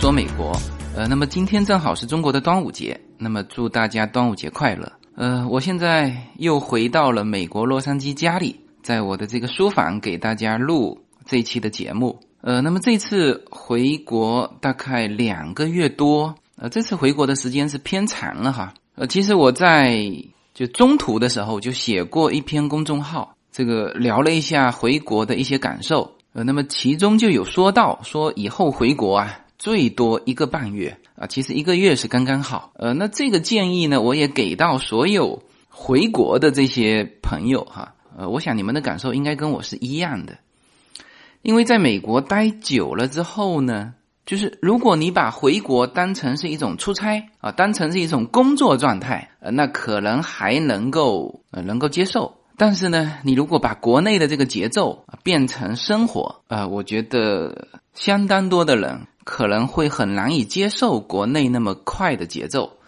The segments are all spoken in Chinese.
说美国，呃，那么今天正好是中国的端午节，那么祝大家端午节快乐。呃，我现在又回到了美国洛杉矶家里，在我的这个书房给大家录这一期的节目。呃，那么这次回国大概两个月多，呃，这次回国的时间是偏长了哈。呃，其实我在就中途的时候就写过一篇公众号，这个聊了一下回国的一些感受。呃，那么其中就有说到说以后回国啊，最多一个半月啊，其实一个月是刚刚好。呃，那这个建议呢，我也给到所有回国的这些朋友哈。呃，我想你们的感受应该跟我是一样的，因为在美国待久了之后呢，就是如果你把回国当成是一种出差啊，当成是一种工作状态，呃，那可能还能够呃能够接受。但是呢，你如果把国内的这个节奏变成生活啊，我觉得相当多的人可能会很难以接受国内那么快的节奏。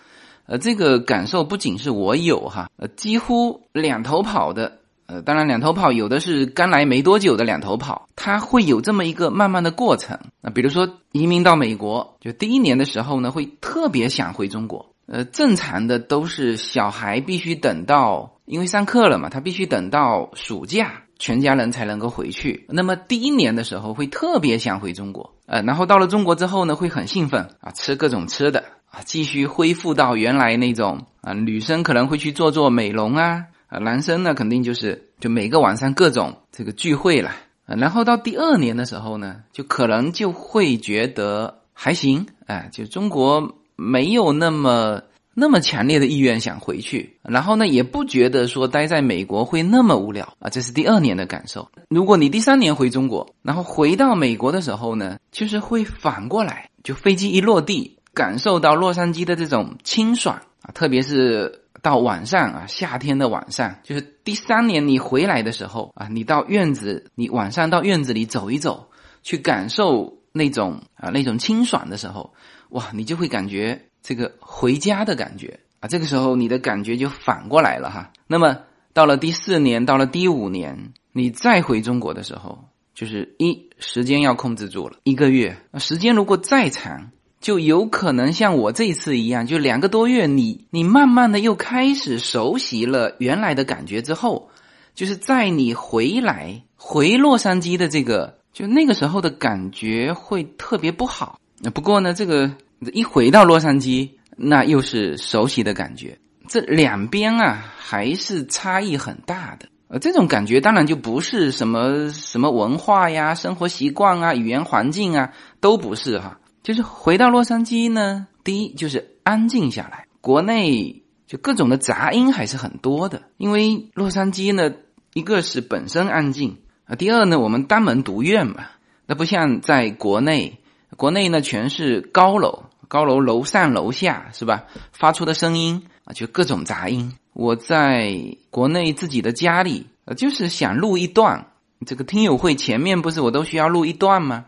呃，这个感受不仅是我有哈，呃，几乎两头跑的，呃，当然两头跑有的是刚来没多久的两头跑，它会有这么一个慢慢的过程。那比如说移民到美国，就第一年的时候呢，会特别想回中国。呃，正常的都是小孩必须等到。因为上课了嘛，他必须等到暑假，全家人才能够回去。那么第一年的时候会特别想回中国，呃，然后到了中国之后呢，会很兴奋啊，吃各种吃的啊，继续恢复到原来那种啊，女生可能会去做做美容啊，啊，男生呢肯定就是就每个晚上各种这个聚会了。然后到第二年的时候呢，就可能就会觉得还行，哎，就中国没有那么。那么强烈的意愿想回去，然后呢，也不觉得说待在美国会那么无聊啊，这是第二年的感受。如果你第三年回中国，然后回到美国的时候呢，就是会反过来，就飞机一落地，感受到洛杉矶的这种清爽啊，特别是到晚上啊，夏天的晚上，就是第三年你回来的时候啊，你到院子，你晚上到院子里走一走，去感受那种啊那种清爽的时候，哇，你就会感觉。这个回家的感觉啊，这个时候你的感觉就反过来了哈。那么到了第四年，到了第五年，你再回中国的时候，就是一时间要控制住了，一个月。时间如果再长，就有可能像我这一次一样，就两个多月，你你慢慢的又开始熟悉了原来的感觉之后，就是在你回来回洛杉矶的这个，就那个时候的感觉会特别不好。不过呢，这个。一回到洛杉矶，那又是熟悉的感觉。这两边啊，还是差异很大的。呃，这种感觉当然就不是什么什么文化呀、生活习惯啊、语言环境啊，都不是哈。就是回到洛杉矶呢，第一就是安静下来。国内就各种的杂音还是很多的，因为洛杉矶呢，一个是本身安静啊，第二呢，我们单门独院嘛，那不像在国内，国内呢全是高楼。高楼楼上楼下是吧？发出的声音啊，就各种杂音。我在国内自己的家里，呃，就是想录一段这个听友会前面不是我都需要录一段吗？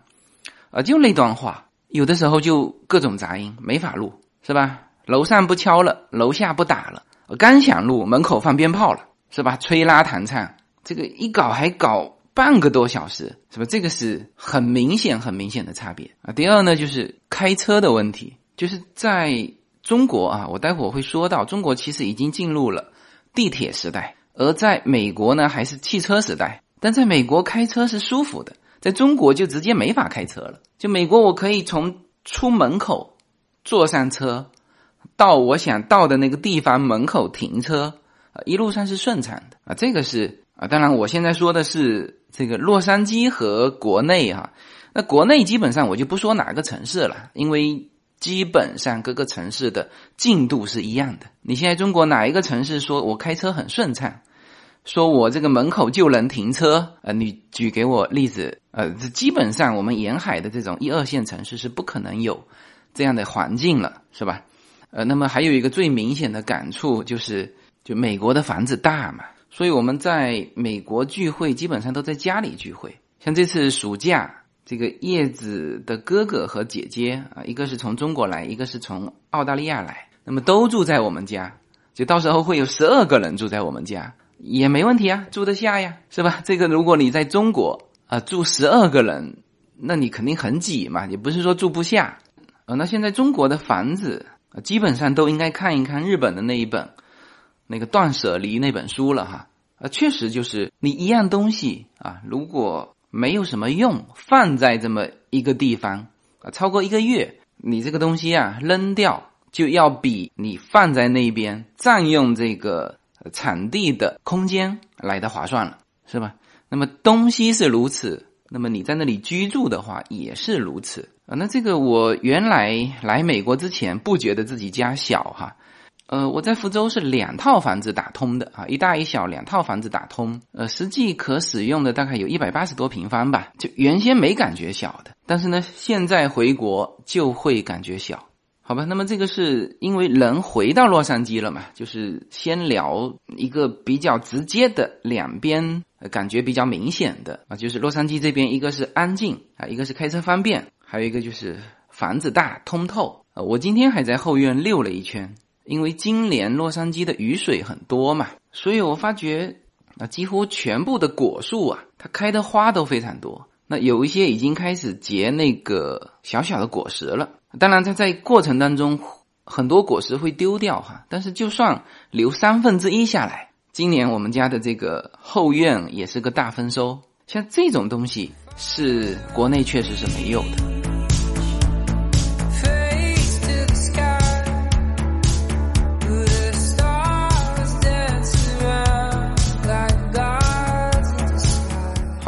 啊，就那段话，有的时候就各种杂音，没法录，是吧？楼上不敲了，楼下不打了，刚想录，门口放鞭炮了，是吧？吹拉弹唱，这个一搞还搞。半个多小时，是吧？这个是很明显、很明显的差别啊。第二呢，就是开车的问题，就是在中国啊，我待会儿会说到，中国其实已经进入了地铁时代，而在美国呢，还是汽车时代。但在美国开车是舒服的，在中国就直接没法开车了。就美国，我可以从出门口坐上车，到我想到的那个地方门口停车，啊，一路上是顺畅的啊。这个是啊，当然我现在说的是。这个洛杉矶和国内哈，那国内基本上我就不说哪个城市了，因为基本上各个城市的进度是一样的。你现在中国哪一个城市说我开车很顺畅，说我这个门口就能停车？呃，你举给我例子，呃，这基本上我们沿海的这种一二线城市是不可能有这样的环境了，是吧？呃，那么还有一个最明显的感触就是，就美国的房子大嘛。所以我们在美国聚会，基本上都在家里聚会。像这次暑假，这个叶子的哥哥和姐姐啊，一个是从中国来，一个是从澳大利亚来，那么都住在我们家。就到时候会有十二个人住在我们家，也没问题啊，住得下呀，是吧？这个如果你在中国啊，住十二个人，那你肯定很挤嘛，也不是说住不下。啊，那现在中国的房子啊基本上都应该看一看日本的那一本那个断舍离那本书了哈。啊，确实就是你一样东西啊，如果没有什么用，放在这么一个地方啊，超过一个月，你这个东西啊扔掉，就要比你放在那边占用这个场地的空间来的划算了，是吧？那么东西是如此，那么你在那里居住的话也是如此啊。那这个我原来来美国之前不觉得自己家小哈。呃，我在福州是两套房子打通的啊，一大一小两套房子打通，呃，实际可使用的大概有一百八十多平方吧，就原先没感觉小的，但是呢，现在回国就会感觉小，好吧？那么这个是因为人回到洛杉矶了嘛，就是先聊一个比较直接的两边感觉比较明显的啊，就是洛杉矶这边一个是安静啊，一个是开车方便，还有一个就是房子大通透啊。我今天还在后院溜了一圈。因为今年洛杉矶的雨水很多嘛，所以我发觉啊，几乎全部的果树啊，它开的花都非常多。那有一些已经开始结那个小小的果实了。当然，它在过程当中很多果实会丢掉哈，但是就算留三分之一下来，今年我们家的这个后院也是个大丰收。像这种东西是国内确实是没有的。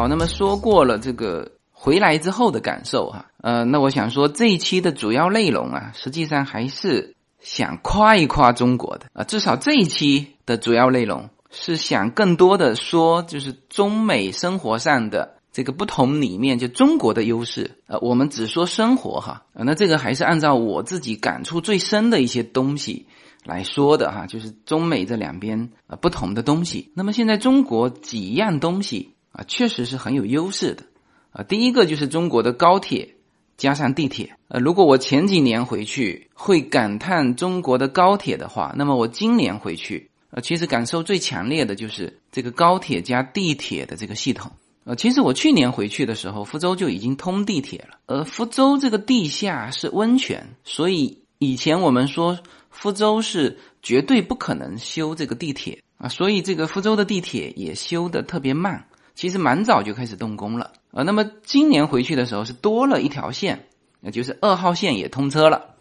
那么说过了这个回来之后的感受哈，呃，那我想说这一期的主要内容啊，实际上还是想夸一夸中国的啊，至少这一期的主要内容是想更多的说，就是中美生活上的这个不同里面，就中国的优势，呃，我们只说生活哈，啊，那这个还是按照我自己感触最深的一些东西来说的哈，就是中美这两边啊不同的东西。那么现在中国几样东西。啊，确实是很有优势的，啊，第一个就是中国的高铁加上地铁，呃，如果我前几年回去会感叹中国的高铁的话，那么我今年回去，呃，其实感受最强烈的就是这个高铁加地铁的这个系统，呃，其实我去年回去的时候，福州就已经通地铁了，而福州这个地下是温泉，所以以前我们说福州是绝对不可能修这个地铁啊，所以这个福州的地铁也修的特别慢。其实蛮早就开始动工了，呃，那么今年回去的时候是多了一条线，那就是二号线也通车了。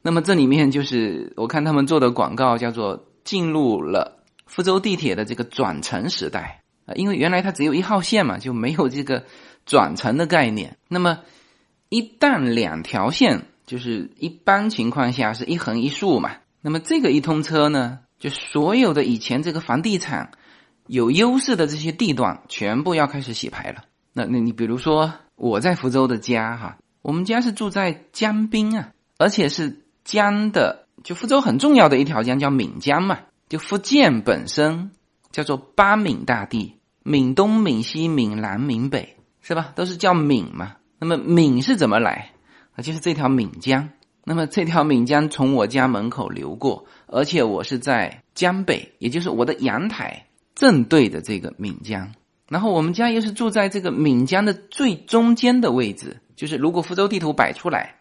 那么这里面就是我看他们做的广告叫做进入了福州地铁的这个转乘时代啊，因为原来它只有一号线嘛，就没有这个转乘的概念。那么一旦两条线，就是一般情况下是一横一竖嘛，那么这个一通车呢，就所有的以前这个房地产。有优势的这些地段全部要开始洗牌了。那那你比如说我在福州的家哈，我们家是住在江滨啊，而且是江的，就福州很重要的一条江叫闽江嘛。就福建本身叫做八闽大地，闽东、闽西、闽南、闽北，是吧？都是叫闽嘛。那么闽是怎么来？啊，就是这条闽江。那么这条闽江从我家门口流过，而且我是在江北，也就是我的阳台。正对着这个闽江，然后我们家又是住在这个闽江的最中间的位置，就是如果福州地图摆出来，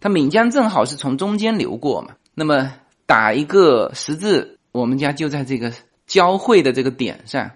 它闽江正好是从中间流过嘛。那么打一个十字，我们家就在这个交汇的这个点上，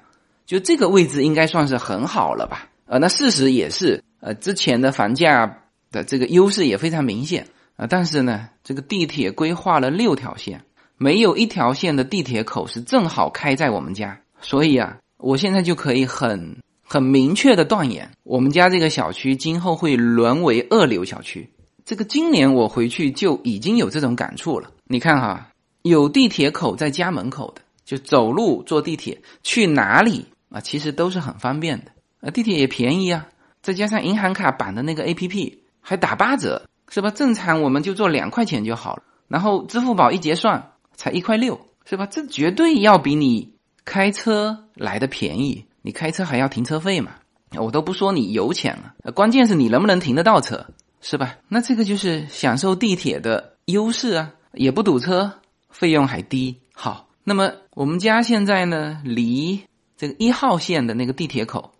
就这个位置应该算是很好了吧？呃，那事实也是，呃，之前的房价的这个优势也非常明显啊。但是呢，这个地铁规划了六条线，没有一条线的地铁口是正好开在我们家。所以啊，我现在就可以很很明确的断言，我们家这个小区今后会沦为二流小区。这个今年我回去就已经有这种感触了。你看哈，有地铁口在家门口的，就走路坐地铁去哪里啊，其实都是很方便的。啊，地铁也便宜啊，再加上银行卡绑的那个 A P P 还打八折，是吧？正常我们就做两块钱就好了，然后支付宝一结算才一块六，是吧？这绝对要比你。开车来的便宜，你开车还要停车费嘛？我都不说你油钱了，关键是你能不能停得到车，是吧？那这个就是享受地铁的优势啊，也不堵车，费用还低。好，那么我们家现在呢，离这个一号线的那个地铁口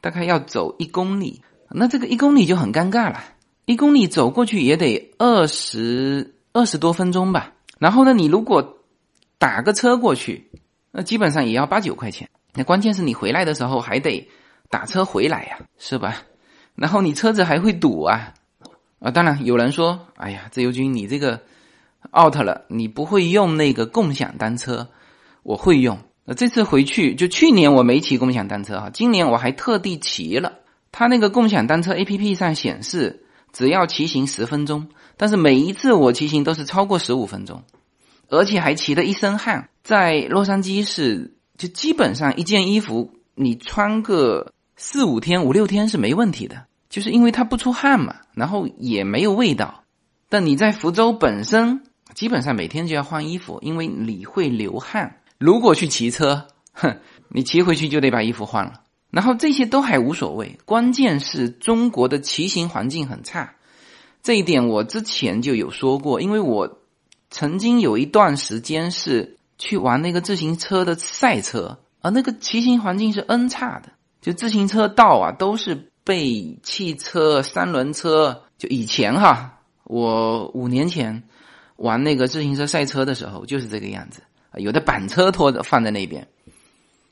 大概要走一公里，那这个一公里就很尴尬了，一公里走过去也得二十二十多分钟吧。然后呢，你如果打个车过去，那基本上也要八九块钱。那关键是你回来的时候还得打车回来呀，是吧？然后你车子还会堵啊啊！当然有人说：“哎呀，自由军你这个 out 了，你不会用那个共享单车。”我会用。那这次回去，就去年我没骑共享单车哈，今年我还特地骑了。它那个共享单车 A P P 上显示，只要骑行十分钟，但是每一次我骑行都是超过十五分钟，而且还骑得一身汗。在洛杉矶是，就基本上一件衣服你穿个四五天、五六天是没问题的，就是因为它不出汗嘛，然后也没有味道。但你在福州本身，基本上每天就要换衣服，因为你会流汗。如果去骑车，哼，你骑回去就得把衣服换了。然后这些都还无所谓，关键是中国的骑行环境很差，这一点我之前就有说过。因为我曾经有一段时间是去玩那个自行车的赛车，而那个骑行环境是 N 差的，就自行车道啊都是被汽车、三轮车。就以前哈，我五年前玩那个自行车赛车的时候就是这个样子。有的板车拖着放在那边，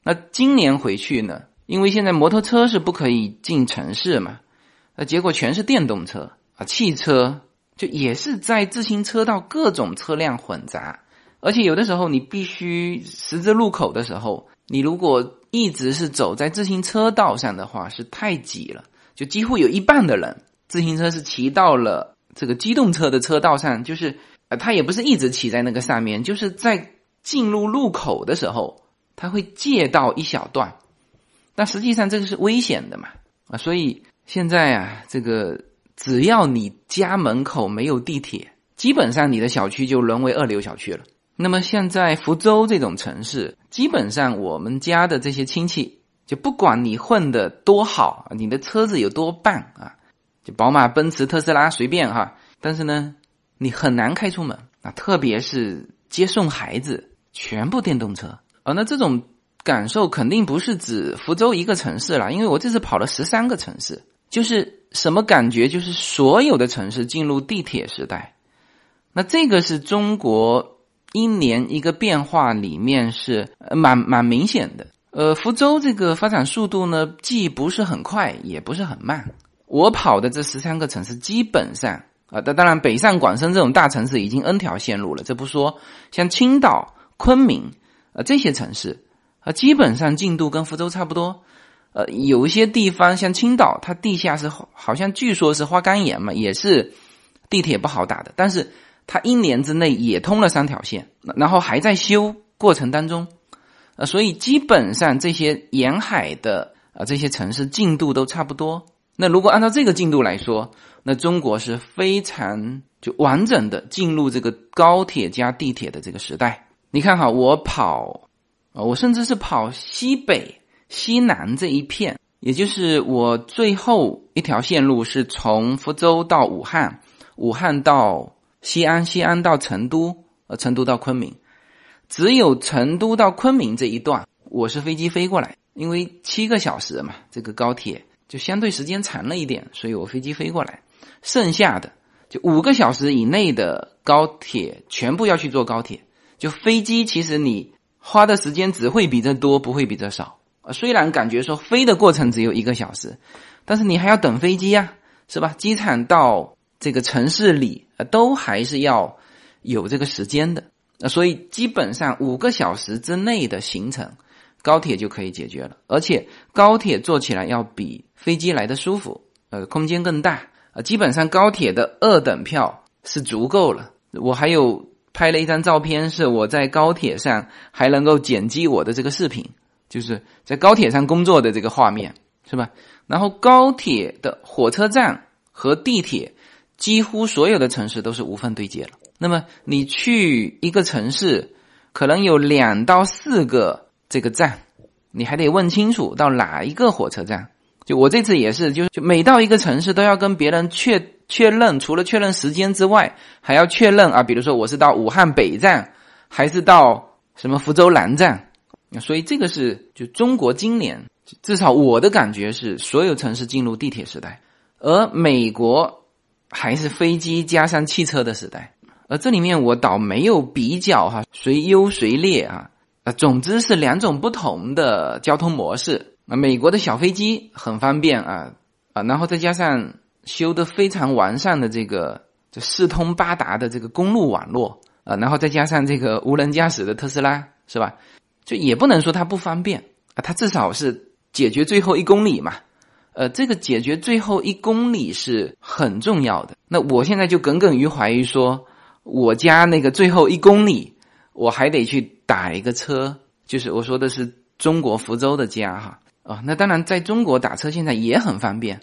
那今年回去呢？因为现在摩托车是不可以进城市嘛，那结果全是电动车啊，汽车就也是在自行车道各种车辆混杂，而且有的时候你必须十字路口的时候，你如果一直是走在自行车道上的话，是太挤了，就几乎有一半的人自行车是骑到了这个机动车的车道上，就是呃，他也不是一直骑在那个上面，就是在。进入路口的时候，他会借道一小段，但实际上这个是危险的嘛啊！所以现在啊，这个只要你家门口没有地铁，基本上你的小区就沦为二流小区了。那么现在福州这种城市，基本上我们家的这些亲戚，就不管你混的多好，你的车子有多棒啊，就宝马、奔驰、特斯拉随便哈，但是呢，你很难开出门啊，特别是接送孩子。全部电动车啊，那这种感受肯定不是指福州一个城市了，因为我这次跑了十三个城市，就是什么感觉？就是所有的城市进入地铁时代，那这个是中国一年一个变化里面是蛮蛮明显的。呃，福州这个发展速度呢，既不是很快，也不是很慢。我跑的这十三个城市基本上啊，当当然北上广深这种大城市已经 N 条线路了，这不说，像青岛。昆明，呃，这些城市，啊，基本上进度跟福州差不多。呃，有一些地方像青岛，它地下是好像据说是花岗岩嘛，也是地铁不好打的。但是它一年之内也通了三条线，然后还在修过程当中。呃，所以基本上这些沿海的啊这些城市进度都差不多。那如果按照这个进度来说，那中国是非常就完整的进入这个高铁加地铁的这个时代。你看哈，我跑，我甚至是跑西北、西南这一片，也就是我最后一条线路是从福州到武汉，武汉到西安，西安到成都，呃，成都到昆明，只有成都到昆明这一段，我是飞机飞过来，因为七个小时嘛，这个高铁就相对时间长了一点，所以我飞机飞过来，剩下的就五个小时以内的高铁全部要去坐高铁。就飞机，其实你花的时间只会比这多，不会比这少。虽然感觉说飞的过程只有一个小时，但是你还要等飞机呀，是吧？机场到这个城市里，都还是要有这个时间的。所以基本上五个小时之内的行程，高铁就可以解决了。而且高铁坐起来要比飞机来的舒服，呃，空间更大。呃，基本上高铁的二等票是足够了。我还有。拍了一张照片，是我在高铁上还能够剪辑我的这个视频，就是在高铁上工作的这个画面，是吧？然后高铁的火车站和地铁，几乎所有的城市都是无缝对接了。那么你去一个城市，可能有两到四个这个站，你还得问清楚到哪一个火车站。就我这次也是，就就每到一个城市都要跟别人确。确认除了确认时间之外，还要确认啊，比如说我是到武汉北站，还是到什么福州南站？所以这个是就中国今年至少我的感觉是，所有城市进入地铁时代，而美国还是飞机加上汽车的时代。而这里面我倒没有比较哈，谁优谁劣啊？啊，总之是两种不同的交通模式。那，美国的小飞机很方便啊啊，然后再加上修的非常完善的这个就四通八达的这个公路网络啊，然后再加上这个无人驾驶的特斯拉，是吧？就也不能说它不方便啊，它至少是解决最后一公里嘛。呃，这个解决最后一公里是很重要的。那我现在就耿耿于怀于说，我家那个最后一公里，我还得去打一个车，就是我说的是中国福州的家哈。啊，那当然，在中国打车现在也很方便，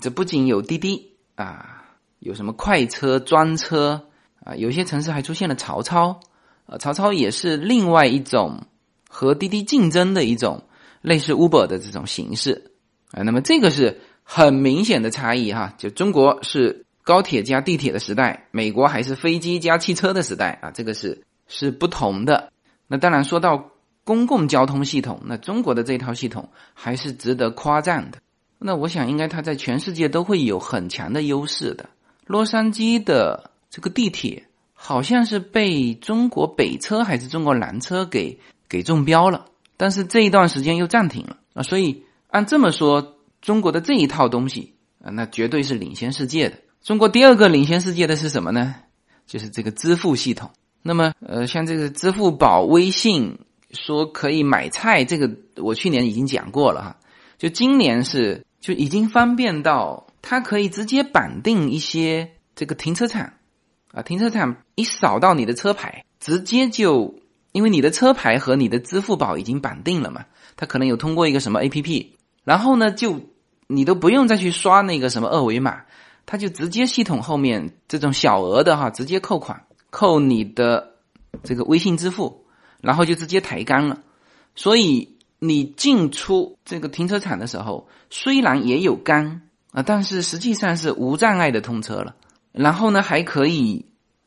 这不仅有滴滴啊，有什么快车、专车啊，有些城市还出现了曹操，啊，曹操也是另外一种和滴滴竞争的一种类似 Uber 的这种形式啊。那么这个是很明显的差异哈，就中国是高铁加地铁的时代，美国还是飞机加汽车的时代啊，这个是是不同的。那当然说到。公共交通系统，那中国的这套系统还是值得夸赞的。那我想，应该它在全世界都会有很强的优势的。洛杉矶的这个地铁好像是被中国北车还是中国南车给给中标了，但是这一段时间又暂停了啊。所以按这么说，中国的这一套东西啊，那绝对是领先世界的。中国第二个领先世界的是什么呢？就是这个支付系统。那么，呃，像这个支付宝、微信。说可以买菜，这个我去年已经讲过了哈。就今年是就已经方便到，它可以直接绑定一些这个停车场啊，停车场一扫到你的车牌，直接就因为你的车牌和你的支付宝已经绑定了嘛，它可能有通过一个什么 A P P，然后呢就你都不用再去刷那个什么二维码，它就直接系统后面这种小额的哈，直接扣款扣你的这个微信支付。然后就直接抬杆了，所以你进出这个停车场的时候，虽然也有杆啊，但是实际上是无障碍的通车了。然后呢，还可以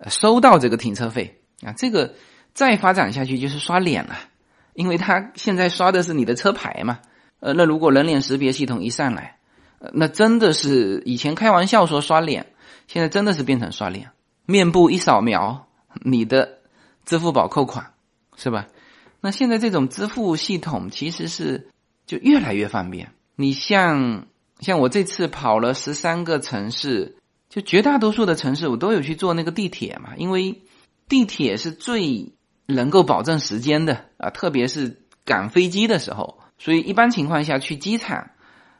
收到这个停车费啊。这个再发展下去就是刷脸了，因为他现在刷的是你的车牌嘛。呃，那如果人脸识别系统一上来，那真的是以前开玩笑说刷脸，现在真的是变成刷脸，面部一扫描，你的支付宝扣款。是吧？那现在这种支付系统其实是就越来越方便。你像像我这次跑了十三个城市，就绝大多数的城市我都有去坐那个地铁嘛，因为地铁是最能够保证时间的啊，特别是赶飞机的时候。所以一般情况下去机场，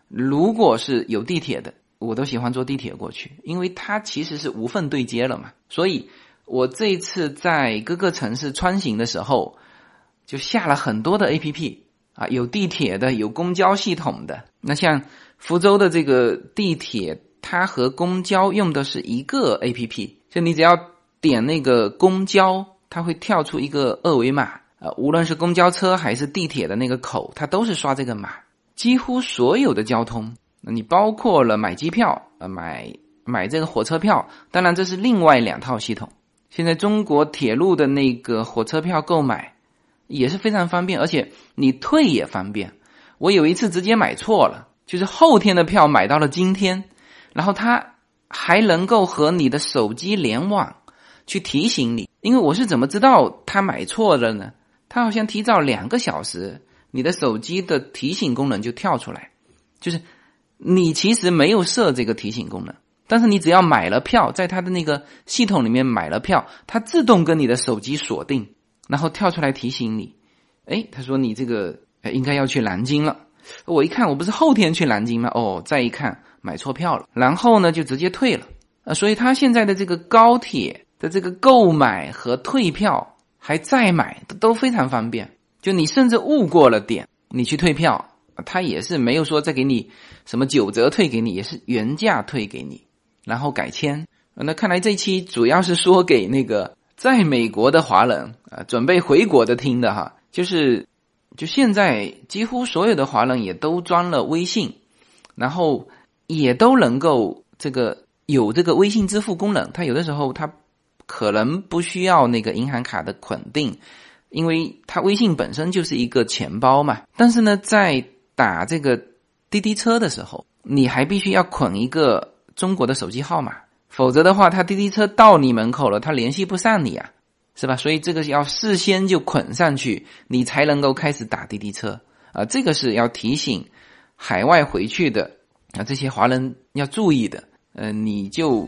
如果是有地铁的，我都喜欢坐地铁过去，因为它其实是无缝对接了嘛，所以。我这一次在各个城市穿行的时候，就下了很多的 A P P 啊，有地铁的，有公交系统的。那像福州的这个地铁，它和公交用的是一个 A P P，就你只要点那个公交，它会跳出一个二维码啊，无论是公交车还是地铁的那个口，它都是刷这个码。几乎所有的交通，你包括了买机票啊，买买这个火车票，当然这是另外两套系统。现在中国铁路的那个火车票购买也是非常方便，而且你退也方便。我有一次直接买错了，就是后天的票买到了今天，然后它还能够和你的手机联网去提醒你。因为我是怎么知道他买错了呢？他好像提早两个小时，你的手机的提醒功能就跳出来，就是你其实没有设这个提醒功能。但是你只要买了票，在他的那个系统里面买了票，它自动跟你的手机锁定，然后跳出来提醒你。哎，他说你这个应该要去南京了。我一看，我不是后天去南京吗？哦，再一看买错票了，然后呢就直接退了。啊，所以他现在的这个高铁的这个购买和退票还再买都非常方便。就你甚至误过了点，你去退票，他也是没有说再给你什么九折退给你，也是原价退给你。然后改签，那看来这期主要是说给那个在美国的华人啊，准备回国的听的哈。就是，就现在几乎所有的华人也都装了微信，然后也都能够这个有这个微信支付功能。他有的时候他可能不需要那个银行卡的捆定，因为他微信本身就是一个钱包嘛。但是呢，在打这个滴滴车的时候，你还必须要捆一个。中国的手机号码，否则的话，他滴滴车到你门口了，他联系不上你啊，是吧？所以这个要事先就捆上去，你才能够开始打滴滴车啊。这个是要提醒海外回去的啊这些华人要注意的。呃，你就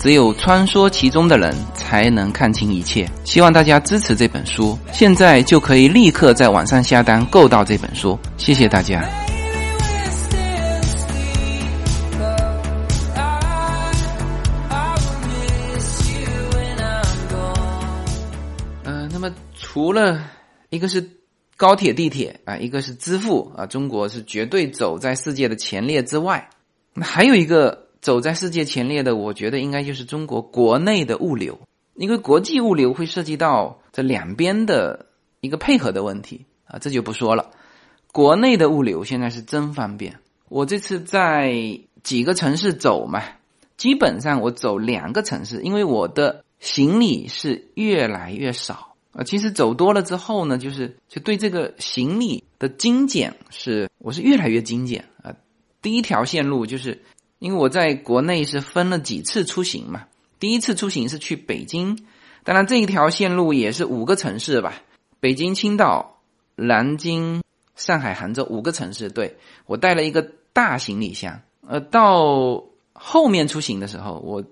只有穿梭其中的人才能看清一切。希望大家支持这本书，现在就可以立刻在网上下单购到这本书。谢谢大家。那么除了一个是高铁、地铁啊，一个是支付啊，中国是绝对走在世界的前列之外。那还有一个走在世界前列的，我觉得应该就是中国国内的物流，因为国际物流会涉及到这两边的一个配合的问题啊，这就不说了。国内的物流现在是真方便，我这次在几个城市走嘛，基本上我走两个城市，因为我的行李是越来越少。啊，其实走多了之后呢，就是就对这个行李的精简是，我是越来越精简啊。第一条线路就是，因为我在国内是分了几次出行嘛，第一次出行是去北京，当然这一条线路也是五个城市吧，北京、青岛、南京、上海、杭州五个城市。对我带了一个大行李箱，呃，到后面出行的时候我。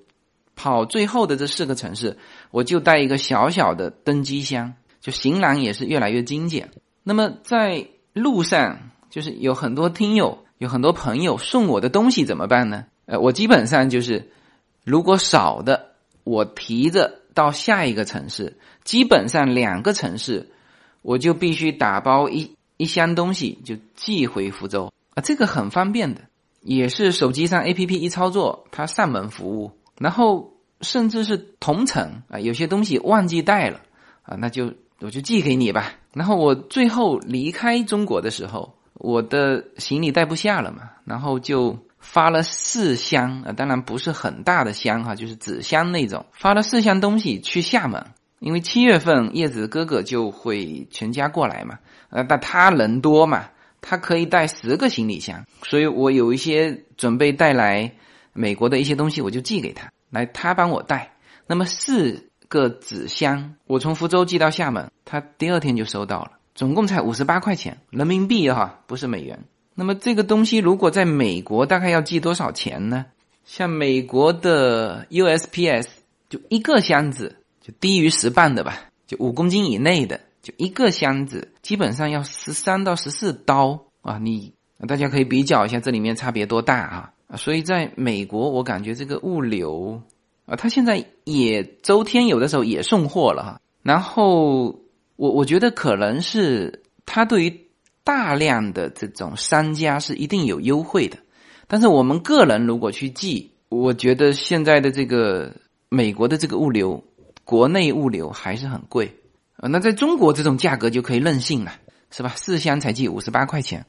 跑最后的这四个城市，我就带一个小小的登机箱，就行囊也是越来越精简。那么在路上，就是有很多听友、有很多朋友送我的东西怎么办呢？呃，我基本上就是，如果少的，我提着到下一个城市，基本上两个城市，我就必须打包一一箱东西就寄回福州啊，这个很方便的，也是手机上 A P P 一操作，它上门服务。然后甚至是同城啊，有些东西忘记带了啊，那就我就寄给你吧。然后我最后离开中国的时候，我的行李带不下了嘛，然后就发了四箱啊，当然不是很大的箱哈，就是纸箱那种，发了四箱东西去厦门，因为七月份叶子哥哥就会全家过来嘛，呃，但他人多嘛，他可以带十个行李箱，所以我有一些准备带来。美国的一些东西我就寄给他，来他帮我带。那么四个纸箱，我从福州寄到厦门，他第二天就收到了，总共才五十八块钱人民币哈，不是美元。那么这个东西如果在美国大概要寄多少钱呢？像美国的 USPS 就一个箱子就低于十磅的吧，就五公斤以内的，就一个箱子基本上要十三到十四刀啊！你大家可以比较一下这里面差别多大啊？所以在美国，我感觉这个物流啊，它现在也周天有的时候也送货了哈。然后我我觉得可能是它对于大量的这种商家是一定有优惠的，但是我们个人如果去寄，我觉得现在的这个美国的这个物流，国内物流还是很贵啊。那在中国这种价格就可以任性了，是吧？四箱才寄五十八块钱，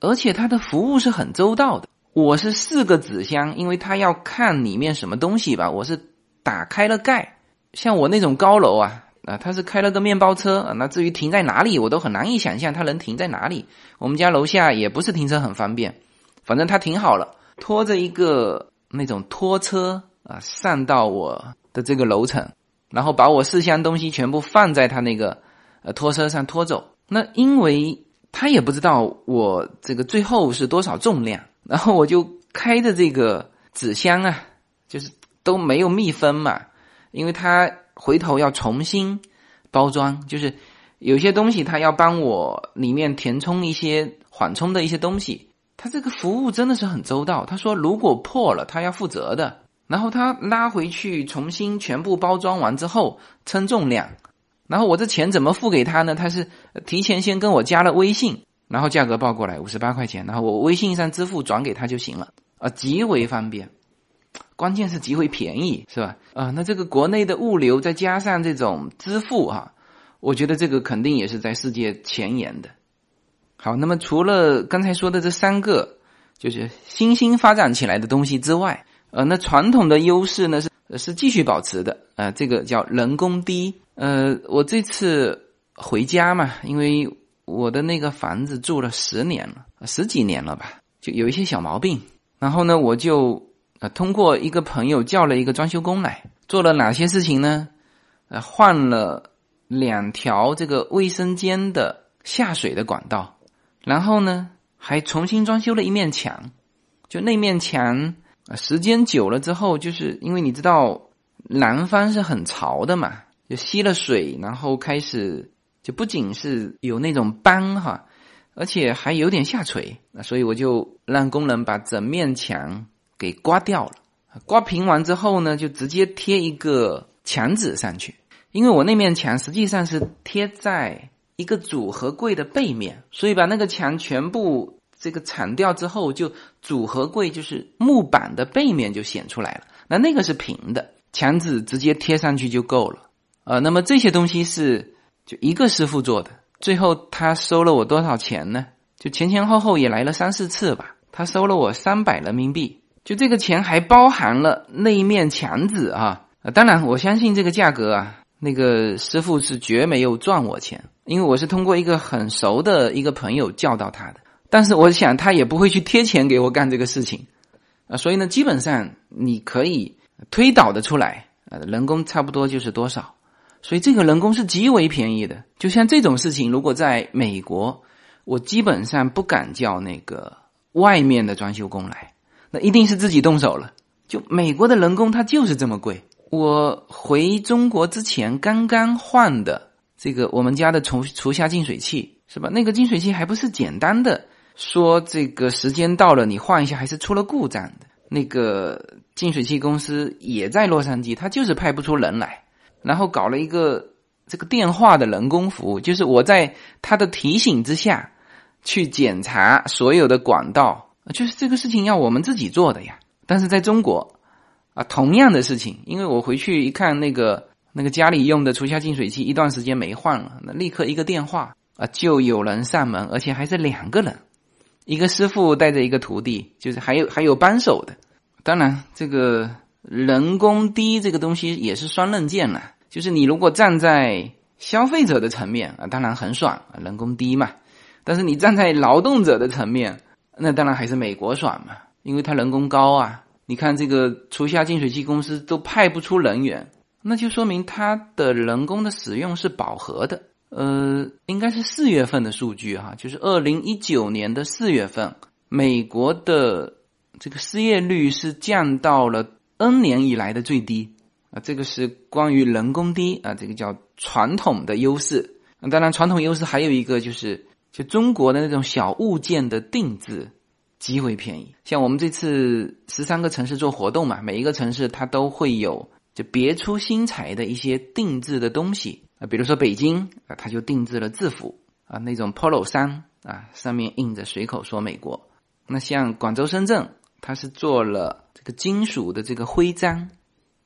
而且它的服务是很周到的。我是四个纸箱，因为他要看里面什么东西吧。我是打开了盖，像我那种高楼啊，啊，他是开了个面包车啊。那至于停在哪里，我都很难以想象他能停在哪里。我们家楼下也不是停车很方便，反正他停好了，拖着一个那种拖车啊，上到我的这个楼层，然后把我四箱东西全部放在他那个呃拖车上拖走。那因为他也不知道我这个最后是多少重量。然后我就开着这个纸箱啊，就是都没有密封嘛，因为他回头要重新包装，就是有些东西他要帮我里面填充一些缓冲的一些东西，他这个服务真的是很周到。他说如果破了他要负责的，然后他拉回去重新全部包装完之后称重量，然后我这钱怎么付给他呢？他是提前先跟我加了微信。然后价格报过来五十八块钱，然后我微信上支付转给他就行了啊，极为方便。关键是极为便宜，是吧？啊，那这个国内的物流再加上这种支付哈，我觉得这个肯定也是在世界前沿的。好，那么除了刚才说的这三个，就是新兴发展起来的东西之外，呃，那传统的优势呢是是继续保持的，呃，这个叫人工低。呃，我这次回家嘛，因为我的那个房子住了十年了，十几年了吧，就有一些小毛病，然后呢，我就。啊，通过一个朋友叫了一个装修工来，做了哪些事情呢？呃，换了两条这个卫生间的下水的管道，然后呢，还重新装修了一面墙。就那面墙，时间久了之后，就是因为你知道南方是很潮的嘛，就吸了水，然后开始就不仅是有那种斑哈，而且还有点下垂。那所以我就让工人把整面墙。给刮掉了，刮平完之后呢，就直接贴一个墙纸上去。因为我那面墙实际上是贴在一个组合柜的背面，所以把那个墙全部这个铲掉之后，就组合柜就是木板的背面就显出来了。那那个是平的，墙纸直接贴上去就够了。呃，那么这些东西是就一个师傅做的，最后他收了我多少钱呢？就前前后后也来了三四次吧，他收了我三百人民币。就这个钱还包含了那一面墙纸啊！当然我相信这个价格啊，那个师傅是绝没有赚我钱，因为我是通过一个很熟的一个朋友叫到他的。但是我想他也不会去贴钱给我干这个事情啊，所以呢，基本上你可以推导的出来，呃，人工差不多就是多少，所以这个人工是极为便宜的。就像这种事情，如果在美国，我基本上不敢叫那个外面的装修工来。那一定是自己动手了。就美国的人工，它就是这么贵。我回中国之前刚刚换的这个我们家的厨厨下净水器，是吧？那个净水器还不是简单的说这个时间到了你换一下，还是出了故障的。那个净水器公司也在洛杉矶，他就是派不出人来，然后搞了一个这个电话的人工服务，就是我在他的提醒之下去检查所有的管道。就是这个事情要我们自己做的呀，但是在中国，啊，同样的事情，因为我回去一看那个那个家里用的厨下净水器一段时间没换了，那立刻一个电话啊，就有人上门，而且还是两个人，一个师傅带着一个徒弟，就是还有还有扳手的。当然，这个人工低这个东西也是双刃剑了，就是你如果站在消费者的层面啊，当然很爽，人工低嘛，但是你站在劳动者的层面。那当然还是美国爽嘛，因为它人工高啊。你看这个厨下净水器公司都派不出人员，那就说明它的人工的使用是饱和的。呃，应该是四月份的数据哈，就是二零一九年的四月份，美国的这个失业率是降到了 N 年以来的最低啊。这个是关于人工低啊，这个叫传统的优势。当然，传统优势还有一个就是。就中国的那种小物件的定制极为便宜，像我们这次十三个城市做活动嘛，每一个城市它都会有就别出心裁的一些定制的东西啊，比如说北京啊，它就定制了制服啊，那种 polo 衫啊，上面印着随口说美国。那像广州、深圳，它是做了这个金属的这个徽章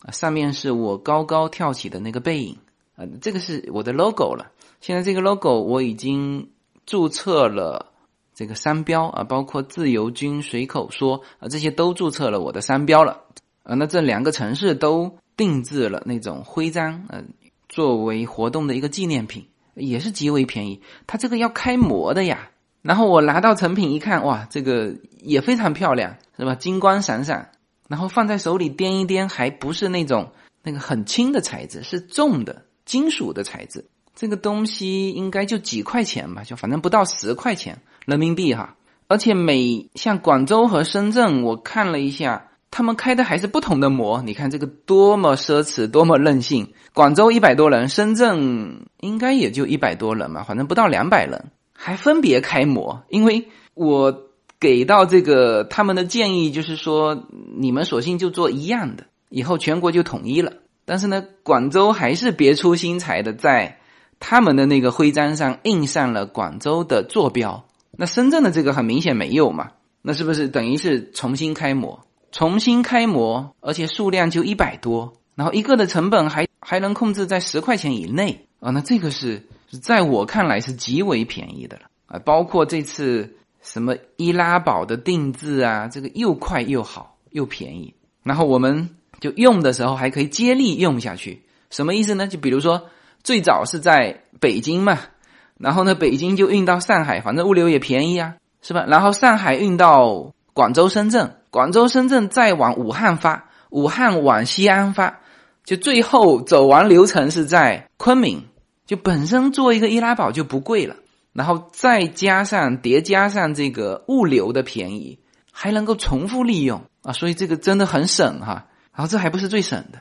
啊，上面是我高高跳起的那个背影啊，这个是我的 logo 了。现在这个 logo 我已经。注册了这个商标啊，包括自由军随口说啊，这些都注册了我的商标了啊。那这两个城市都定制了那种徽章，呃，作为活动的一个纪念品，也是极为便宜。它这个要开模的呀，然后我拿到成品一看，哇，这个也非常漂亮，是吧？金光闪闪，然后放在手里掂一掂，还不是那种那个很轻的材质，是重的金属的材质。这个东西应该就几块钱吧，就反正不到十块钱人民币哈。而且每像广州和深圳，我看了一下，他们开的还是不同的模。你看这个多么奢侈，多么任性。广州一百多人，深圳应该也就一百多人嘛，反正不到两百人，还分别开模。因为我给到这个他们的建议就是说，你们索性就做一样的，以后全国就统一了。但是呢，广州还是别出心裁的在。他们的那个徽章上印上了广州的坐标，那深圳的这个很明显没有嘛？那是不是等于是重新开模？重新开模，而且数量就一百多，然后一个的成本还还能控制在十块钱以内啊，那这个是在我看来是极为便宜的了啊，包括这次什么伊拉宝的定制啊，这个又快又好又便宜，然后我们就用的时候还可以接力用下去，什么意思呢？就比如说最早是在北京嘛，然后呢北京就运到上海，反正物流也便宜啊，是吧？然后上海运到广州、深圳。广州、深圳再往武汉发，武汉往西安发，就最后走完流程是在昆明。就本身做一个易拉宝就不贵了，然后再加上叠加上这个物流的便宜，还能够重复利用啊，所以这个真的很省哈。然后这还不是最省的，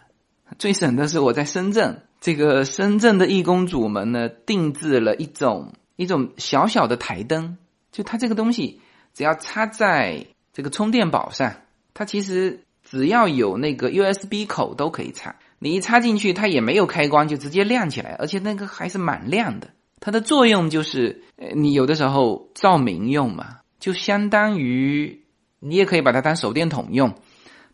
最省的是我在深圳，这个深圳的义工组们呢定制了一种一种小小的台灯，就它这个东西只要插在。这个充电宝上，它其实只要有那个 USB 口都可以插。你一插进去，它也没有开关，就直接亮起来，而且那个还是蛮亮的。它的作用就是，呃，你有的时候照明用嘛，就相当于你也可以把它当手电筒用，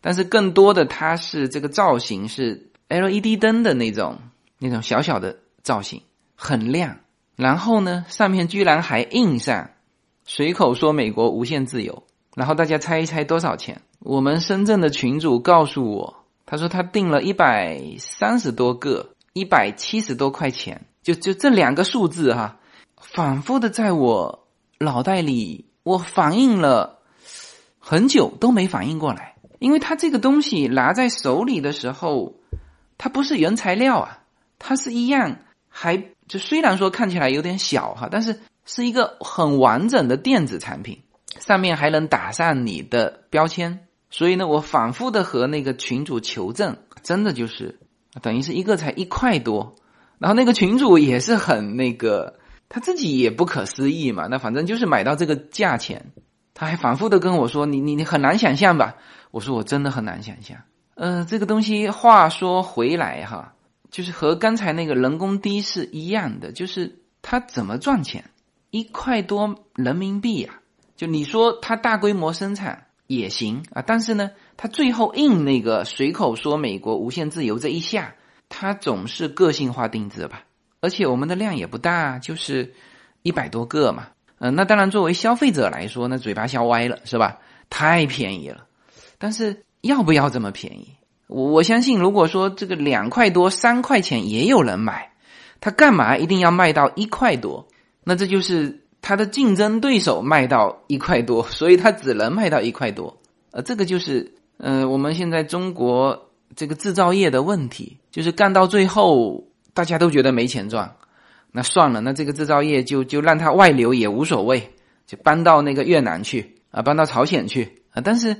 但是更多的它是这个造型是 LED 灯的那种那种小小的造型，很亮。然后呢，上面居然还印上随口说美国无限自由。然后大家猜一猜多少钱？我们深圳的群主告诉我，他说他订了一百三十多个，一百七十多块钱，就就这两个数字哈，反复的在我脑袋里，我反应了很久都没反应过来，因为他这个东西拿在手里的时候，它不是原材料啊，它是一样，还就虽然说看起来有点小哈，但是是一个很完整的电子产品。上面还能打上你的标签，所以呢，我反复的和那个群主求证，真的就是等于是一个才一块多，然后那个群主也是很那个，他自己也不可思议嘛，那反正就是买到这个价钱，他还反复的跟我说，你你你很难想象吧？我说我真的很难想象。嗯，这个东西话说回来哈，就是和刚才那个人工低是一样的，就是他怎么赚钱？一块多人民币呀。就你说它大规模生产也行啊，但是呢，它最后印那个随口说美国无限自由这一下，它总是个性化定制吧，而且我们的量也不大，就是一百多个嘛。嗯，那当然作为消费者来说，那嘴巴笑歪了是吧？太便宜了，但是要不要这么便宜？我我相信，如果说这个两块多、三块钱也有人买，他干嘛一定要卖到一块多？那这就是。他的竞争对手卖到一块多，所以他只能卖到一块多。呃，这个就是，呃，我们现在中国这个制造业的问题，就是干到最后，大家都觉得没钱赚，那算了，那这个制造业就就让它外流也无所谓，就搬到那个越南去啊，搬到朝鲜去啊。但是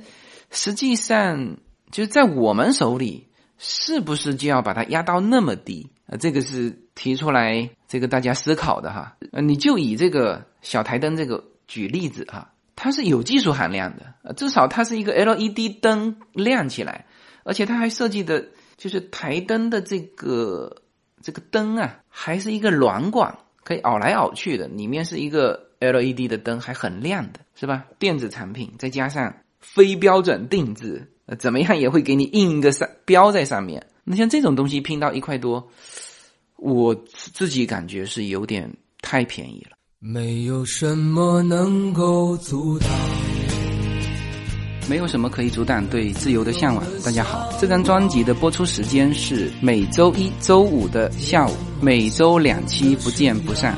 实际上，就是在我们手里，是不是就要把它压到那么低啊？这个是提出来这个大家思考的哈。呃，你就以这个。小台灯这个举例子哈，它是有技术含量的，呃，至少它是一个 LED 灯亮起来，而且它还设计的，就是台灯的这个这个灯啊，还是一个软管，可以熬来熬去的，里面是一个 LED 的灯，还很亮的，是吧？电子产品再加上非标准定制，呃，怎么样也会给你印一个上标在上面。那像这种东西拼到一块多，我自己感觉是有点太便宜了。没有什么能够阻挡，没有什么可以阻挡对自由的向往。大家好，这张专辑的播出时间是每周一周五的下午，每周两期，不见不散。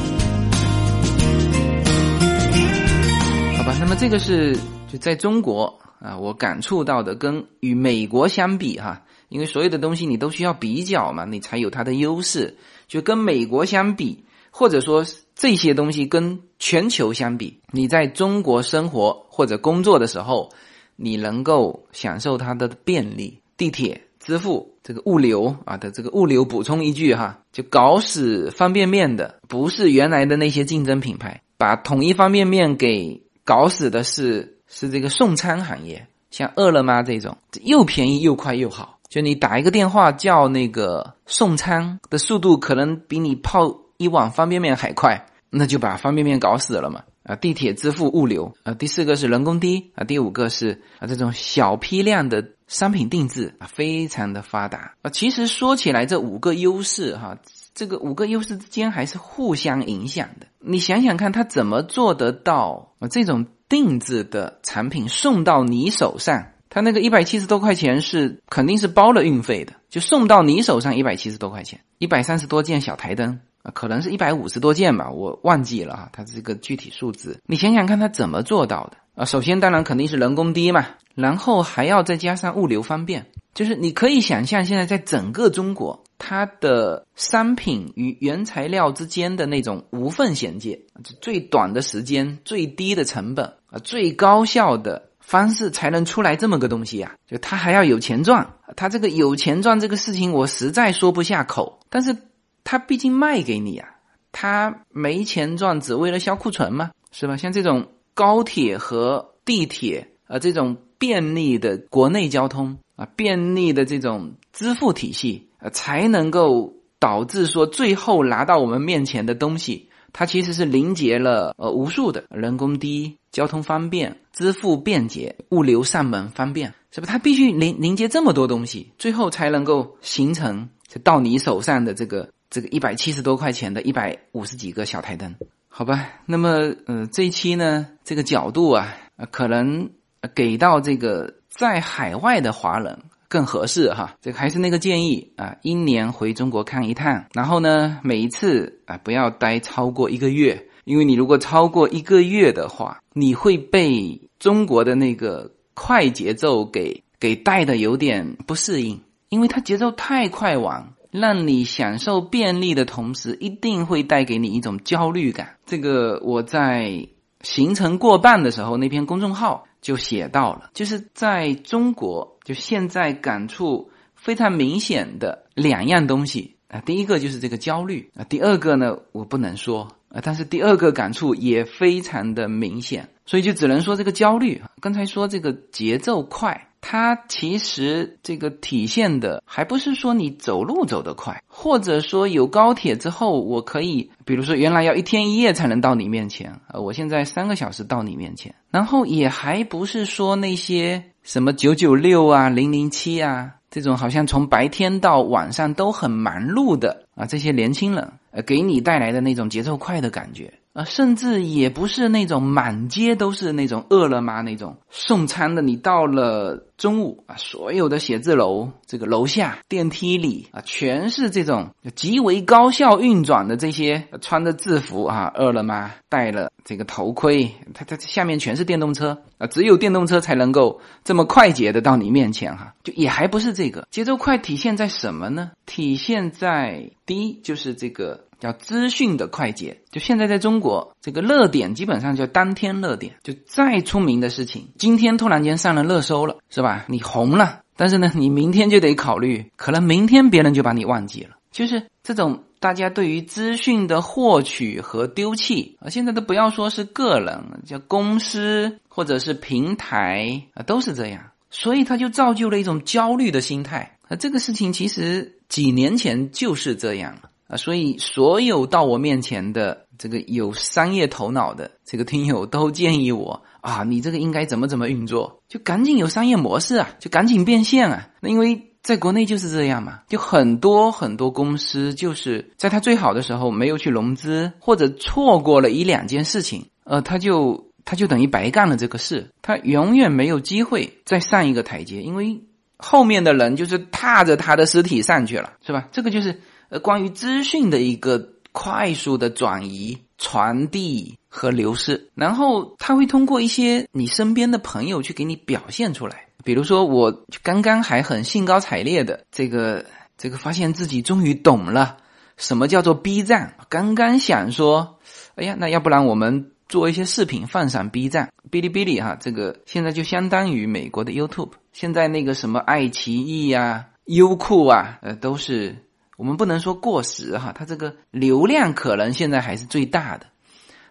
那么这个是就在中国啊，我感触到的，跟与美国相比哈，因为所有的东西你都需要比较嘛，你才有它的优势。就跟美国相比，或者说这些东西跟全球相比，你在中国生活或者工作的时候，你能够享受它的便利，地铁。支付这个物流啊的这个物流补充一句哈，就搞死方便面的不是原来的那些竞争品牌，把统一方便面给搞死的是是这个送餐行业，像饿了么这种又便宜又快又好，就你打一个电话叫那个送餐的速度可能比你泡一碗方便面还快，那就把方便面搞死了嘛。啊，地铁支付物流啊，第四个是人工低啊，第五个是啊这种小批量的商品定制啊，非常的发达啊。其实说起来，这五个优势哈，这个五个优势之间还是互相影响的。你想想看，他怎么做得到啊？这种定制的产品送到你手上，他那个一百七十多块钱是肯定是包了运费的，就送到你手上一百七十多块钱，一百三十多件小台灯。啊，可能是一百五十多件吧，我忘记了哈，它这个具体数字，你想想看，它怎么做到的啊？首先，当然肯定是人工低嘛，然后还要再加上物流方便，就是你可以想象，现在在整个中国，它的商品与原材料之间的那种无缝衔接，最短的时间、最低的成本啊、最高效的方式，才能出来这么个东西呀。就它还要有钱赚，它这个有钱赚这个事情，我实在说不下口，但是。他毕竟卖给你啊，他没钱赚，只为了销库存嘛？是吧？像这种高铁和地铁啊，这种便利的国内交通啊，便利的这种支付体系啊，才能够导致说最后拿到我们面前的东西，它其实是凝结了呃无数的人工低、交通方便、支付便捷、物流上门方便，是吧？它必须凝凝结这么多东西，最后才能够形成就到你手上的这个。这个一百七十多块钱的一百五十几个小台灯，好吧。那么，呃，这一期呢，这个角度啊，可能给到这个在海外的华人更合适哈。这个还是那个建议啊，一年回中国看一趟，然后呢，每一次啊不要待超过一个月，因为你如果超过一个月的话，你会被中国的那个快节奏给给带的有点不适应，因为它节奏太快往。让你享受便利的同时，一定会带给你一种焦虑感。这个我在行程过半的时候，那篇公众号就写到了，就是在中国，就现在感触非常明显的两样东西啊。第一个就是这个焦虑啊，第二个呢，我不能说啊，但是第二个感触也非常的明显，所以就只能说这个焦虑。刚才说这个节奏快。它其实这个体现的还不是说你走路走得快，或者说有高铁之后，我可以，比如说原来要一天一夜才能到你面前，呃，我现在三个小时到你面前，然后也还不是说那些什么九九六啊、零零七啊这种好像从白天到晚上都很忙碌的啊这些年轻人，呃，给你带来的那种节奏快的感觉。啊，甚至也不是那种满街都是那种饿了么那种送餐的。你到了中午啊，所有的写字楼这个楼下电梯里啊，全是这种极为高效运转的这些穿着制服啊，饿了么戴了这个头盔，它它下面全是电动车啊，只有电动车才能够这么快捷的到你面前哈。就也还不是这个节奏快，体现在什么呢？体现在第一就是这个。叫资讯的快捷，就现在在中国，这个热点基本上叫当天热点，就再出名的事情，今天突然间上了热搜了，是吧？你红了，但是呢，你明天就得考虑，可能明天别人就把你忘记了。就是这种大家对于资讯的获取和丢弃啊，现在都不要说是个人，叫公司或者是平台啊，都是这样，所以他就造就了一种焦虑的心态啊。这个事情其实几年前就是这样了。啊，所以所有到我面前的这个有商业头脑的这个听友都建议我啊，你这个应该怎么怎么运作，就赶紧有商业模式啊，就赶紧变现啊。那因为在国内就是这样嘛，就很多很多公司就是在他最好的时候没有去融资，或者错过了一两件事情，呃，他就他就等于白干了这个事，他永远没有机会再上一个台阶，因为。后面的人就是踏着他的尸体上去了，是吧？这个就是呃关于资讯的一个快速的转移、传递和流失，然后他会通过一些你身边的朋友去给你表现出来。比如说，我刚刚还很兴高采烈的这个这个，发现自己终于懂了什么叫做 B 站，刚刚想说，哎呀，那要不然我们做一些视频放上 B 站、哔哩哔哩哈，这个现在就相当于美国的 YouTube。现在那个什么爱奇艺呀、优酷啊，呃，都是我们不能说过时哈，它这个流量可能现在还是最大的，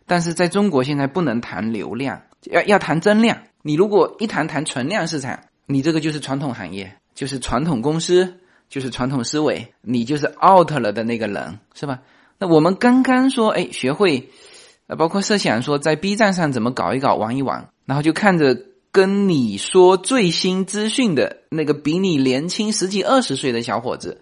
但是在中国现在不能谈流量，要要谈增量。你如果一谈谈存量市场，你这个就是传统行业，就是传统公司，就是传统思维，你就是 out 了的那个人，是吧？那我们刚刚说，哎，学会，呃，包括设想说在 B 站上怎么搞一搞、玩一玩，然后就看着跟你说最新资讯的那个比你年轻十几二十岁的小伙子，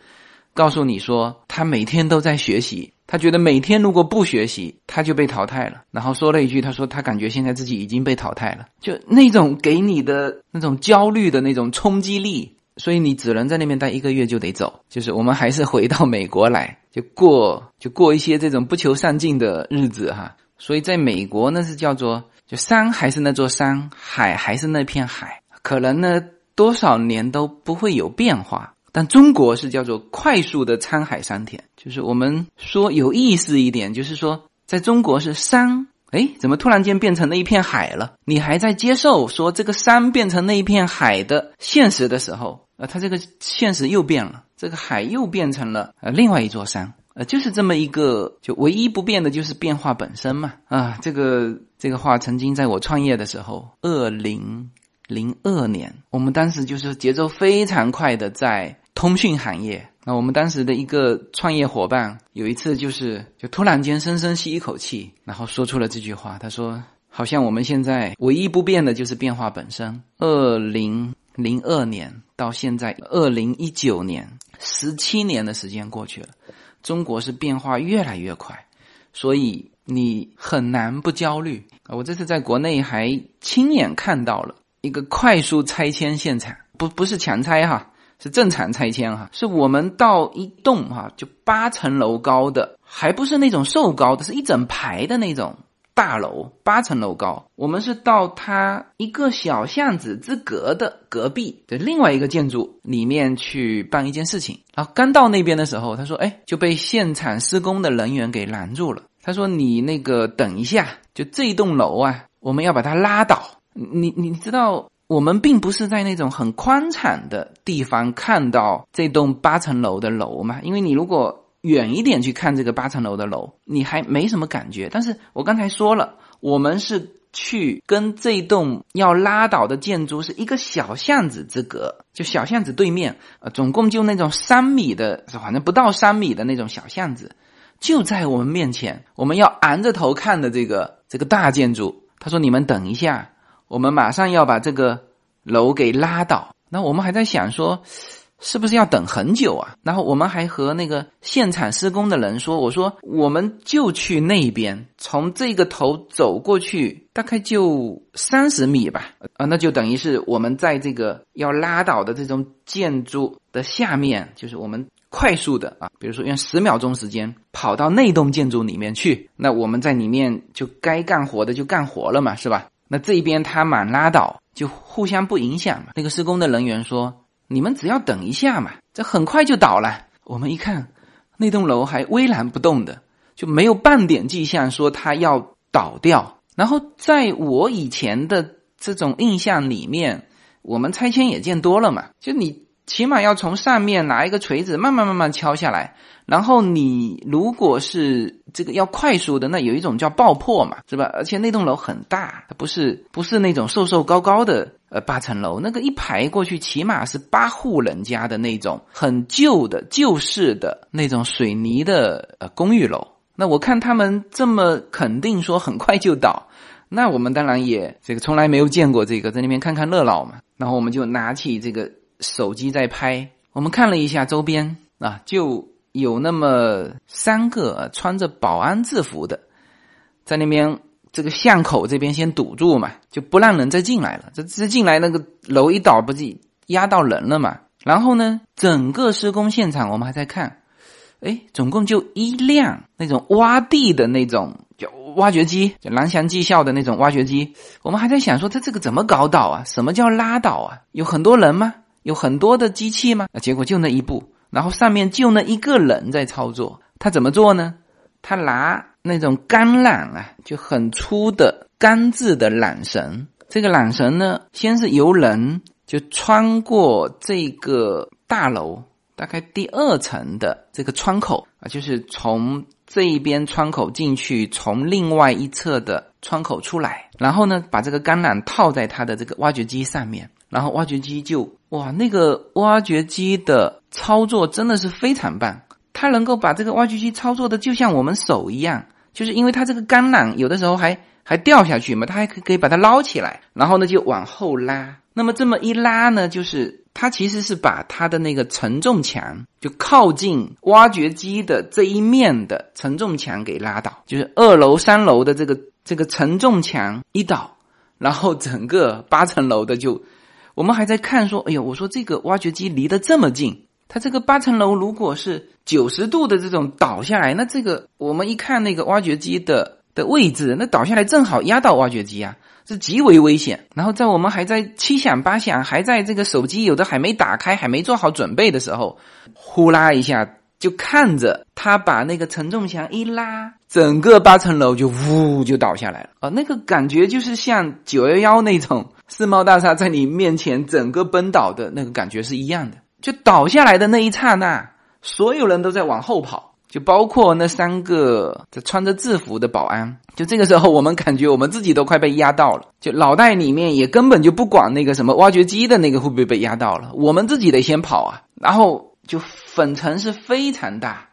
告诉你说他每天都在学习。他觉得每天如果不学习，他就被淘汰了。然后说了一句：“他说他感觉现在自己已经被淘汰了，就那种给你的那种焦虑的那种冲击力，所以你只能在那边待一个月就得走。就是我们还是回到美国来，就过就过一些这种不求上进的日子哈。所以在美国那是叫做就山还是那座山，海还是那片海，可能呢多少年都不会有变化。”但中国是叫做快速的沧海桑田，就是我们说有意思一点，就是说在中国是山，哎，怎么突然间变成了一片海了？你还在接受说这个山变成那一片海的现实的时候，呃，它这个现实又变了，这个海又变成了呃另外一座山，呃，就是这么一个，就唯一不变的就是变化本身嘛。啊，这个这个话曾经在我创业的时候，二零。零二年，我们当时就是节奏非常快的在通讯行业。那我们当时的一个创业伙伴，有一次就是就突然间深深吸一口气，然后说出了这句话。他说：“好像我们现在唯一不变的就是变化本身。”二零零二年到现在二零一九年，十七年的时间过去了，中国是变化越来越快，所以你很难不焦虑啊！我这次在国内还亲眼看到了。一个快速拆迁现场，不不是强拆哈，是正常拆迁哈。是我们到一栋哈，就八层楼高的，还不是那种瘦高的，是一整排的那种大楼，八层楼高。我们是到它一个小巷子之隔的隔壁的另外一个建筑里面去办一件事情。然后刚到那边的时候，他说：“哎，就被现场施工的人员给拦住了。他说：‘你那个等一下，就这栋楼啊，我们要把它拉倒。’”你你知道，我们并不是在那种很宽敞的地方看到这栋八层楼的楼嘛？因为你如果远一点去看这个八层楼的楼，你还没什么感觉。但是我刚才说了，我们是去跟这栋要拉倒的建筑是一个小巷子之隔，就小巷子对面，呃，总共就那种三米的，反正不到三米的那种小巷子，就在我们面前，我们要昂着头看的这个这个大建筑。他说：“你们等一下。”我们马上要把这个楼给拉倒，那我们还在想说，是不是要等很久啊？然后我们还和那个现场施工的人说，我说我们就去那边，从这个头走过去，大概就三十米吧，啊，那就等于是我们在这个要拉倒的这种建筑的下面，就是我们快速的啊，比如说用十秒钟时间跑到那栋建筑里面去，那我们在里面就该干活的就干活了嘛，是吧？那这边他满拉倒，就互相不影响嘛。那个施工的人员说：“你们只要等一下嘛，这很快就倒了。”我们一看，那栋楼还巍然不动的，就没有半点迹象说它要倒掉。然后在我以前的这种印象里面，我们拆迁也见多了嘛，就你。起码要从上面拿一个锤子，慢慢慢慢敲下来。然后你如果是这个要快速的，那有一种叫爆破嘛，是吧？而且那栋楼很大，它不是不是那种瘦瘦高高的呃八层楼，那个一排过去起码是八户人家的那种很旧的旧式的那种水泥的呃公寓楼。那我看他们这么肯定说很快就倒，那我们当然也这个从来没有见过这个，在那边看看热闹嘛。然后我们就拿起这个。手机在拍，我们看了一下周边啊，就有那么三个穿着保安制服的，在那边这个巷口这边先堵住嘛，就不让人再进来了。这这进来那个楼一倒，不是压到人了嘛。然后呢，整个施工现场我们还在看，哎，总共就一辆那种挖地的那种叫挖掘机，就蓝翔技校的那种挖掘机。我们还在想说，他这个怎么搞倒啊？什么叫拉倒啊？有很多人吗？有很多的机器吗？结果就那一步，然后上面就那一个人在操作。他怎么做呢？他拿那种钢缆啊，就很粗的钢制的缆绳。这个缆绳呢，先是由人就穿过这个大楼大概第二层的这个窗口啊，就是从这一边窗口进去，从另外一侧的窗口出来，然后呢，把这个钢缆套在它的这个挖掘机上面，然后挖掘机就哇，那个挖掘机的操作真的是非常棒。它能够把这个挖掘机操作的就像我们手一样，就是因为它这个钢缆有的时候还还掉下去嘛，它还可可以把它捞起来，然后呢就往后拉。那么这么一拉呢，就是它其实是把它的那个承重墙就靠近挖掘机的这一面的承重墙给拉倒，就是二楼三楼的这个这个承重墙一倒，然后整个八层楼的就，我们还在看说，哎呦，我说这个挖掘机离得这么近。它这个八层楼如果是九十度的这种倒下来，那这个我们一看那个挖掘机的的位置，那倒下来正好压到挖掘机啊，是极为危险。然后在我们还在七想八想，还在这个手机有的还没打开，还没做好准备的时候，呼啦一下就看着他把那个承重墙一拉，整个八层楼就呜就倒下来了啊！那个感觉就是像九幺幺那种世贸大厦在你面前整个崩倒的那个感觉是一样的。就倒下来的那一刹那，所有人都在往后跑，就包括那三个穿着制服的保安。就这个时候，我们感觉我们自己都快被压到了，就脑袋里面也根本就不管那个什么挖掘机的那个会不会被压到了，我们自己得先跑啊。然后就粉尘是非常大，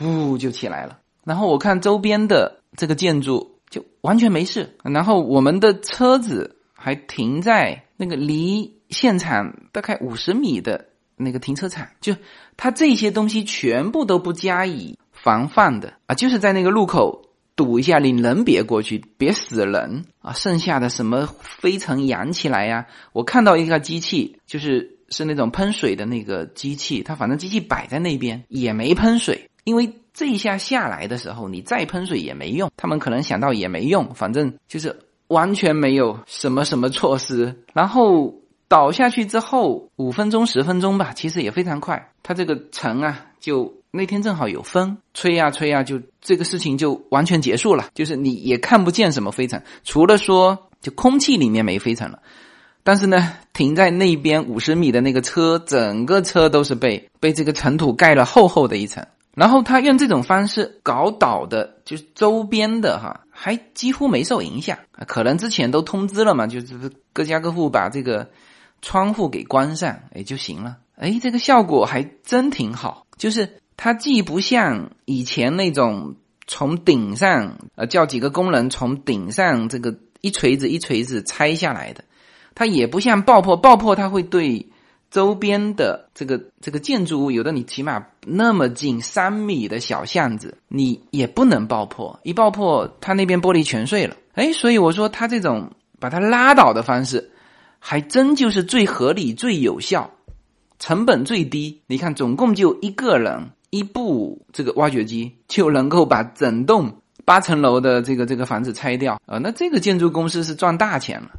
呜就起来了。然后我看周边的这个建筑就完全没事，然后我们的车子还停在那个离现场大概五十米的。那个停车场，就他这些东西全部都不加以防范的啊，就是在那个路口堵一下，你人别过去，别死人啊。剩下的什么飞尘扬起来呀？我看到一个机器，就是是那种喷水的那个机器，它反正机器摆在那边也没喷水，因为这一下下来的时候，你再喷水也没用。他们可能想到也没用，反正就是完全没有什么什么措施，然后。倒下去之后五分钟十分钟吧，其实也非常快。它这个尘啊，就那天正好有风，吹呀吹呀，就这个事情就完全结束了。就是你也看不见什么飞尘，除了说就空气里面没飞尘了。但是呢，停在那边五十米的那个车，整个车都是被被这个尘土盖了厚厚的一层。然后他用这种方式搞倒的，就是周边的哈，还几乎没受影响。可能之前都通知了嘛，就是各家各户把这个。窗户给关上，哎就行了。哎，这个效果还真挺好。就是它既不像以前那种从顶上呃叫几个工人从顶上这个一锤子一锤子拆下来的，它也不像爆破，爆破它会对周边的这个这个建筑物，有的你起码那么近三米的小巷子，你也不能爆破，一爆破它那边玻璃全碎了。哎，所以我说他这种把它拉倒的方式。还真就是最合理、最有效，成本最低。你看，总共就一个人一部这个挖掘机，就能够把整栋八层楼的这个这个房子拆掉啊！那这个建筑公司是赚大钱了。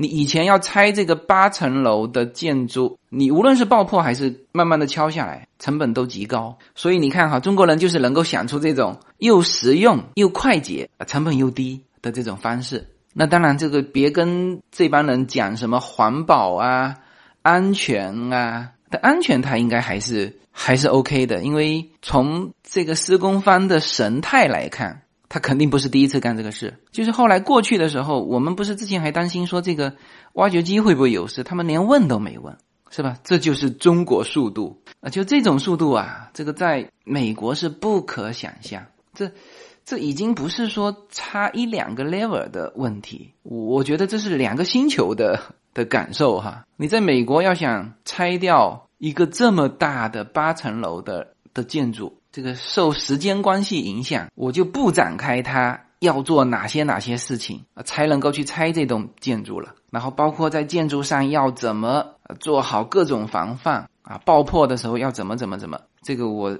你以前要拆这个八层楼的建筑，你无论是爆破还是慢慢的敲下来，成本都极高。所以你看哈，中国人就是能够想出这种又实用又快捷、成本又低的这种方式。那当然，这个别跟这帮人讲什么环保啊、安全啊，但安全它应该还是还是 OK 的，因为从这个施工方的神态来看，他肯定不是第一次干这个事。就是后来过去的时候，我们不是之前还担心说这个挖掘机会不会有事，他们连问都没问，是吧？这就是中国速度啊！就这种速度啊，这个在美国是不可想象。这。这已经不是说差一两个 level 的问题，我觉得这是两个星球的的感受哈。你在美国要想拆掉一个这么大的八层楼的的建筑，这个受时间关系影响，我就不展开它要做哪些哪些事情，才能够去拆这栋建筑了。然后包括在建筑上要怎么做好各种防范啊，爆破的时候要怎么怎么怎么，这个我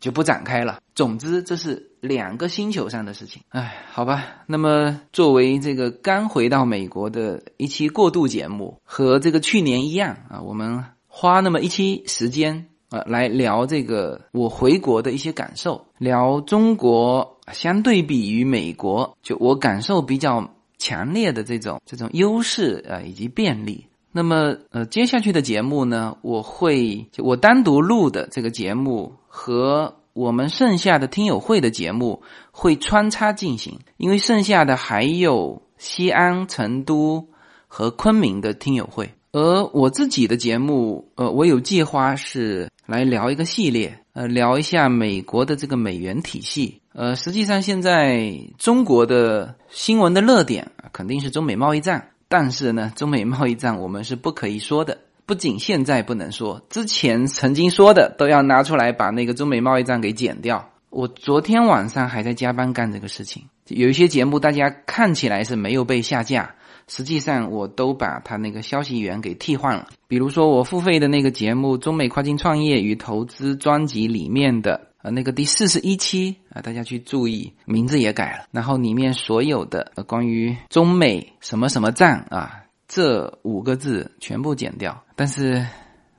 就不展开了。总之，这是两个星球上的事情。哎，好吧。那么作为这个刚回到美国的一期过渡节目，和这个去年一样啊，我们花那么一期时间。呃，来聊这个我回国的一些感受，聊中国相对比于美国，就我感受比较强烈的这种这种优势啊，以及便利。那么呃，接下去的节目呢，我会我单独录的这个节目和我们剩下的听友会的节目会穿插进行，因为剩下的还有西安、成都和昆明的听友会。而我自己的节目，呃，我有计划是来聊一个系列，呃，聊一下美国的这个美元体系。呃，实际上现在中国的新闻的热点肯定是中美贸易战，但是呢，中美贸易战我们是不可以说的。不仅现在不能说，之前曾经说的都要拿出来把那个中美贸易战给剪掉。我昨天晚上还在加班干这个事情。有一些节目大家看起来是没有被下架。实际上，我都把他那个消息源给替换了。比如说，我付费的那个节目《中美跨境创业与投资》专辑里面的呃那个第四十一期啊，大家去注意，名字也改了。然后里面所有的关于中美什么什么战啊这五个字全部剪掉。但是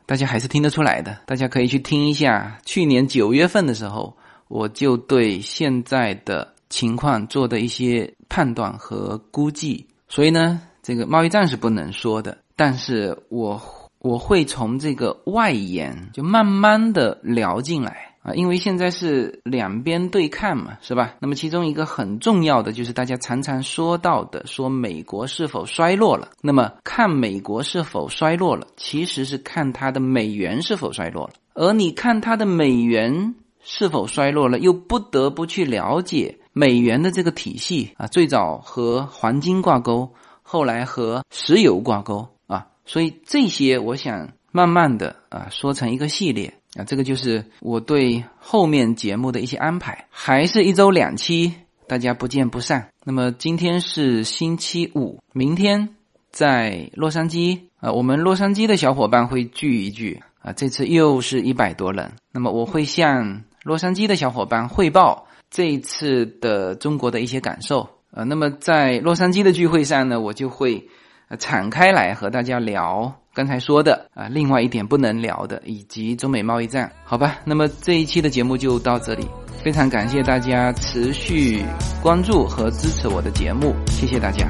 大家还是听得出来的，大家可以去听一下。去年九月份的时候，我就对现在的情况做的一些判断和估计。所以呢，这个贸易战是不能说的，但是我我会从这个外延就慢慢的聊进来啊，因为现在是两边对看嘛，是吧？那么其中一个很重要的就是大家常常说到的，说美国是否衰落了？那么看美国是否衰落了，其实是看它的美元是否衰落了。而你看它的美元是否衰落了，又不得不去了解。美元的这个体系啊，最早和黄金挂钩，后来和石油挂钩啊，所以这些我想慢慢的啊说成一个系列啊，这个就是我对后面节目的一些安排，还是一周两期，大家不见不散。那么今天是星期五，明天在洛杉矶啊，我们洛杉矶的小伙伴会聚一聚啊，这次又是一百多人，那么我会向洛杉矶的小伙伴汇报。这一次的中国的一些感受，呃，那么在洛杉矶的聚会上呢，我就会敞开来和大家聊刚才说的啊，另外一点不能聊的，以及中美贸易战，好吧？那么这一期的节目就到这里，非常感谢大家持续关注和支持我的节目，谢谢大家。